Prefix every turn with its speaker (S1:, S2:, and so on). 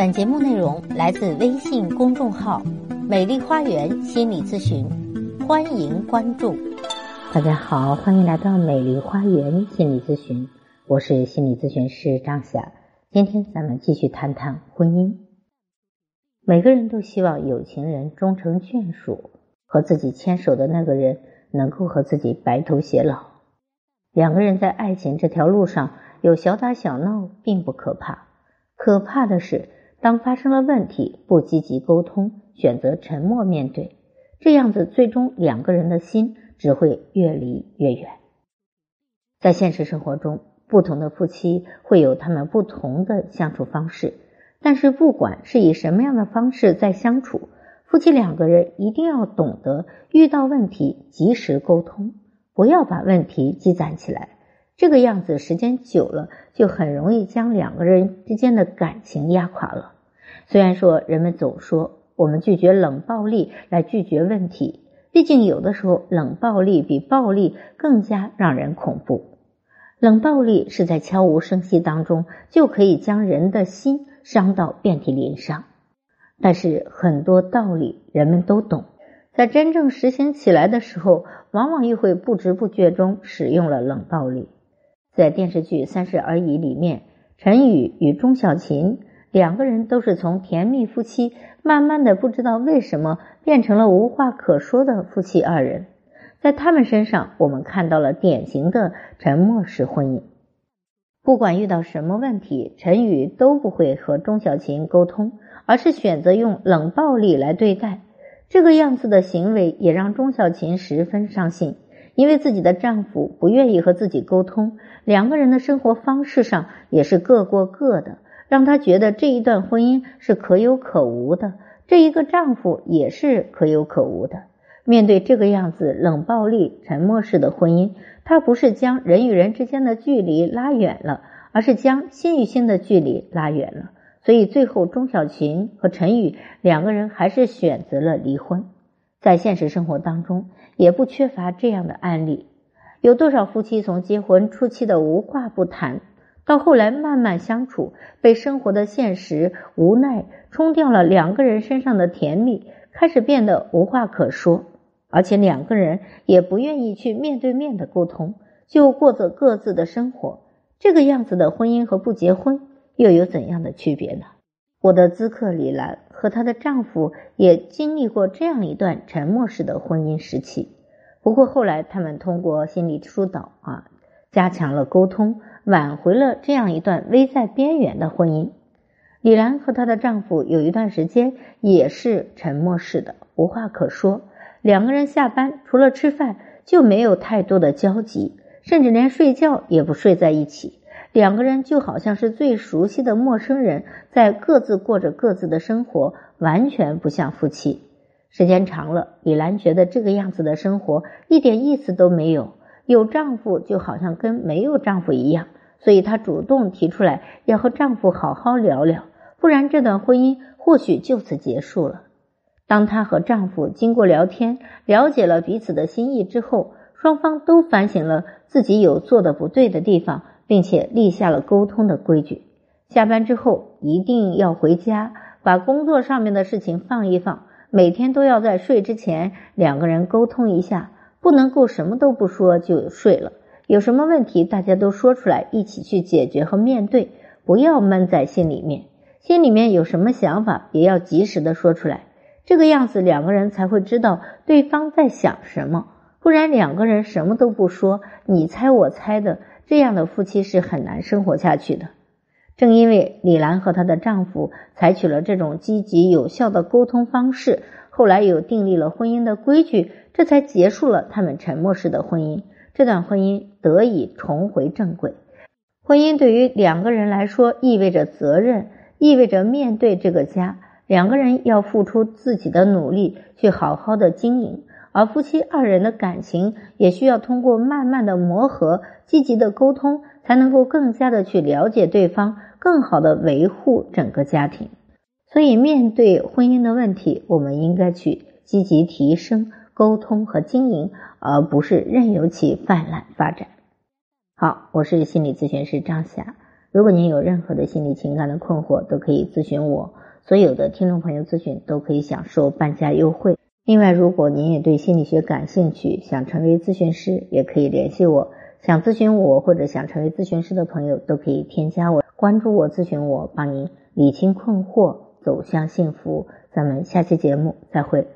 S1: 本节目内容来自微信公众号“美丽花园心理咨询”，欢迎关注。大家好，欢迎来到美丽花园心理咨询，我是心理咨询师张霞。今天咱们继续谈谈婚姻。每个人都希望有情人终成眷属，和自己牵手的那个人能够和自己白头偕老。两个人在爱情这条路上有小打小闹，并不可怕，可怕的是。当发生了问题，不积极沟通，选择沉默面对，这样子最终两个人的心只会越离越远。在现实生活中，不同的夫妻会有他们不同的相处方式，但是不管是以什么样的方式在相处，夫妻两个人一定要懂得遇到问题及时沟通，不要把问题积攒起来。这个样子时间久了，就很容易将两个人之间的感情压垮了。虽然说人们总说我们拒绝冷暴力来拒绝问题，毕竟有的时候冷暴力比暴力更加让人恐怖。冷暴力是在悄无声息当中就可以将人的心伤到遍体鳞伤，但是很多道理人们都懂，在真正实行起来的时候，往往又会不知不觉中使用了冷暴力。在电视剧《三十而已》里面，陈宇与钟小琴两个人都是从甜蜜夫妻，慢慢的不知道为什么变成了无话可说的夫妻二人。在他们身上，我们看到了典型的沉默式婚姻。不管遇到什么问题，陈宇都不会和钟小琴沟通，而是选择用冷暴力来对待。这个样子的行为也让钟小琴十分伤心。因为自己的丈夫不愿意和自己沟通，两个人的生活方式上也是各过各的，让她觉得这一段婚姻是可有可无的，这一个丈夫也是可有可无的。面对这个样子冷暴力、沉默式的婚姻，她不是将人与人之间的距离拉远了，而是将心与心的距离拉远了。所以最后，钟小琴和陈宇两个人还是选择了离婚。在现实生活当中，也不缺乏这样的案例。有多少夫妻从结婚初期的无话不谈，到后来慢慢相处，被生活的现实无奈冲掉了两个人身上的甜蜜，开始变得无话可说，而且两个人也不愿意去面对面的沟通，就过着各自的生活。这个样子的婚姻和不结婚又有怎样的区别呢？我的咨客李兰和她的丈夫也经历过这样一段沉默式的婚姻时期，不过后来他们通过心理疏导啊，加强了沟通，挽回了这样一段危在边缘的婚姻。李兰和她的丈夫有一段时间也是沉默式的，无话可说，两个人下班除了吃饭就没有太多的交集，甚至连睡觉也不睡在一起。两个人就好像是最熟悉的陌生人，在各自过着各自的生活，完全不像夫妻。时间长了，李兰觉得这个样子的生活一点意思都没有，有丈夫就好像跟没有丈夫一样，所以她主动提出来要和丈夫好好聊聊，不然这段婚姻或许就此结束了。当她和丈夫经过聊天，了解了彼此的心意之后，双方都反省了自己有做的不对的地方。并且立下了沟通的规矩，下班之后一定要回家，把工作上面的事情放一放，每天都要在睡之前两个人沟通一下，不能够什么都不说就睡了。有什么问题，大家都说出来，一起去解决和面对，不要闷在心里面。心里面有什么想法，也要及时的说出来，这个样子两个人才会知道对方在想什么。不然两个人什么都不说，你猜我猜的。这样的夫妻是很难生活下去的。正因为李兰和她的丈夫采取了这种积极有效的沟通方式，后来又订立了婚姻的规矩，这才结束了他们沉默式的婚姻。这段婚姻得以重回正轨。婚姻对于两个人来说意味着责任，意味着面对这个家，两个人要付出自己的努力去好好的经营。而夫妻二人的感情也需要通过慢慢的磨合、积极的沟通，才能够更加的去了解对方，更好的维护整个家庭。所以，面对婚姻的问题，我们应该去积极提升沟通和经营，而不是任由其泛滥发展。好，我是心理咨询师张霞。如果您有任何的心理情感的困惑，都可以咨询我。所有的听众朋友咨询都可以享受半价优惠。另外，如果您也对心理学感兴趣，想成为咨询师，也可以联系我。想咨询我或者想成为咨询师的朋友，都可以添加我，关注我，咨询我，帮您理清困惑，走向幸福。咱们下期节目再会。